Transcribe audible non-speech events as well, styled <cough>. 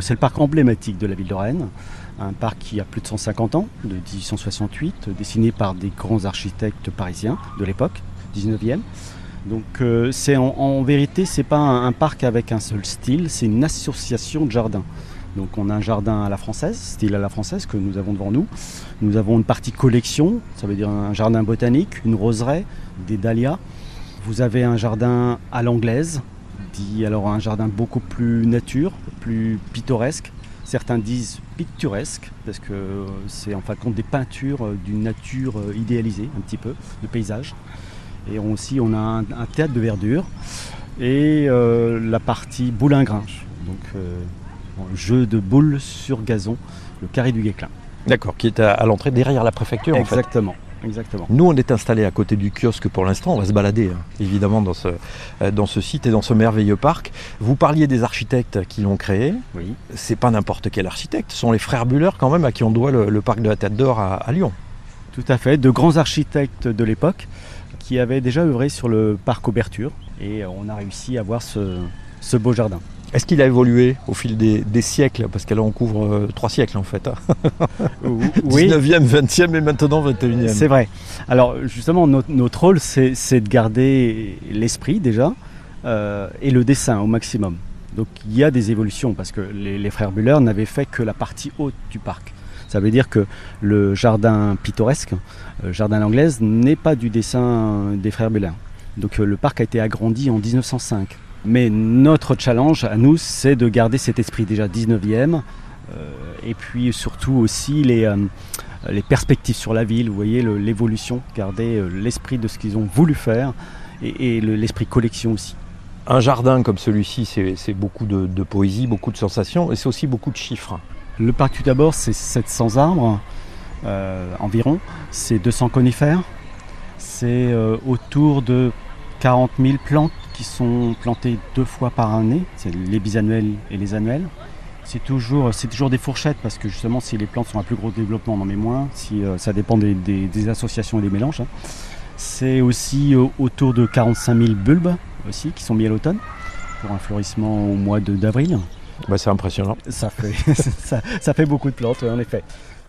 C'est le parc emblématique de la ville de Rennes, un parc qui a plus de 150 ans, de 1868, dessiné par des grands architectes parisiens de l'époque, 19e. Donc euh, en, en, vérité, c'est pas un, un, parc avec un seul style, c'est une association de jardins. Donc on a un jardin à la française, style à la française que nous avons devant nous. Nous avons une partie collection, ça veut dire un jardin botanique, une roseraie, des dahlias. Vous avez un jardin à l'anglaise, dit alors un jardin beaucoup plus nature, plus pittoresque. Certains disent picturesque parce que c'est en fin de compte des peintures d'une nature idéalisée un petit peu, de paysage. Et aussi on a un, un théâtre de verdure et euh, la partie boulingringe. Donc euh, jeu de boules sur gazon, le carré du Guéclin. D'accord, qui est à, à l'entrée derrière la préfecture Exactement. en fait. Exactement. Nous, on est installé à côté du kiosque pour l'instant. On va se balader, hein, évidemment, dans ce, euh, dans ce site et dans ce merveilleux parc. Vous parliez des architectes qui l'ont créé. Oui. C'est pas n'importe quel architecte. Ce sont les frères Buller, quand même, à qui on doit le, le parc de la Tête d'Or à, à Lyon. Tout à fait. De grands architectes de l'époque qui avaient déjà œuvré sur le parc Auberture. Et on a réussi à voir ce, ce beau jardin. Est-ce qu'il a évolué au fil des, des siècles? Parce que là, on couvre euh, trois siècles en fait. <laughs> <laughs> oui. 19e, 20e et maintenant 21e. C'est vrai. Alors justement, notre, notre rôle, c'est de garder l'esprit déjà euh, et le dessin au maximum. Donc il y a des évolutions parce que les, les frères Buller n'avaient fait que la partie haute du parc. Ça veut dire que le jardin pittoresque, euh, jardin anglaise, n'est pas du dessin des frères Buller. Donc le parc a été agrandi en 1905. Mais notre challenge à nous, c'est de garder cet esprit déjà 19e euh, et puis surtout aussi les, euh, les perspectives sur la ville, vous voyez l'évolution, garder euh, l'esprit de ce qu'ils ont voulu faire et, et l'esprit le, collection aussi. Un jardin comme celui-ci, c'est beaucoup de, de, poésie, beaucoup de sensations et c'est aussi beaucoup de chiffres. Le parc tout d'abord, c'est 700 arbres environ, c'est 200 conifères, c'est autour de 40 000 plantes qui sont plantées deux fois par année, c'est les bisannuels et les annuels. C'est toujours, toujours des fourchettes parce que justement si les plantes sont à plus gros développement, on en met moins, si, euh, ça dépend des, des, des, associations et des mélanges. Hein. C'est aussi euh, autour de 45 000 bulbes aussi qui sont mis à l'automne pour un fleurissement au mois d'avril. Bah, c'est impressionnant. Ça fait, <laughs> ça, ça, fait beaucoup de plantes, en effet.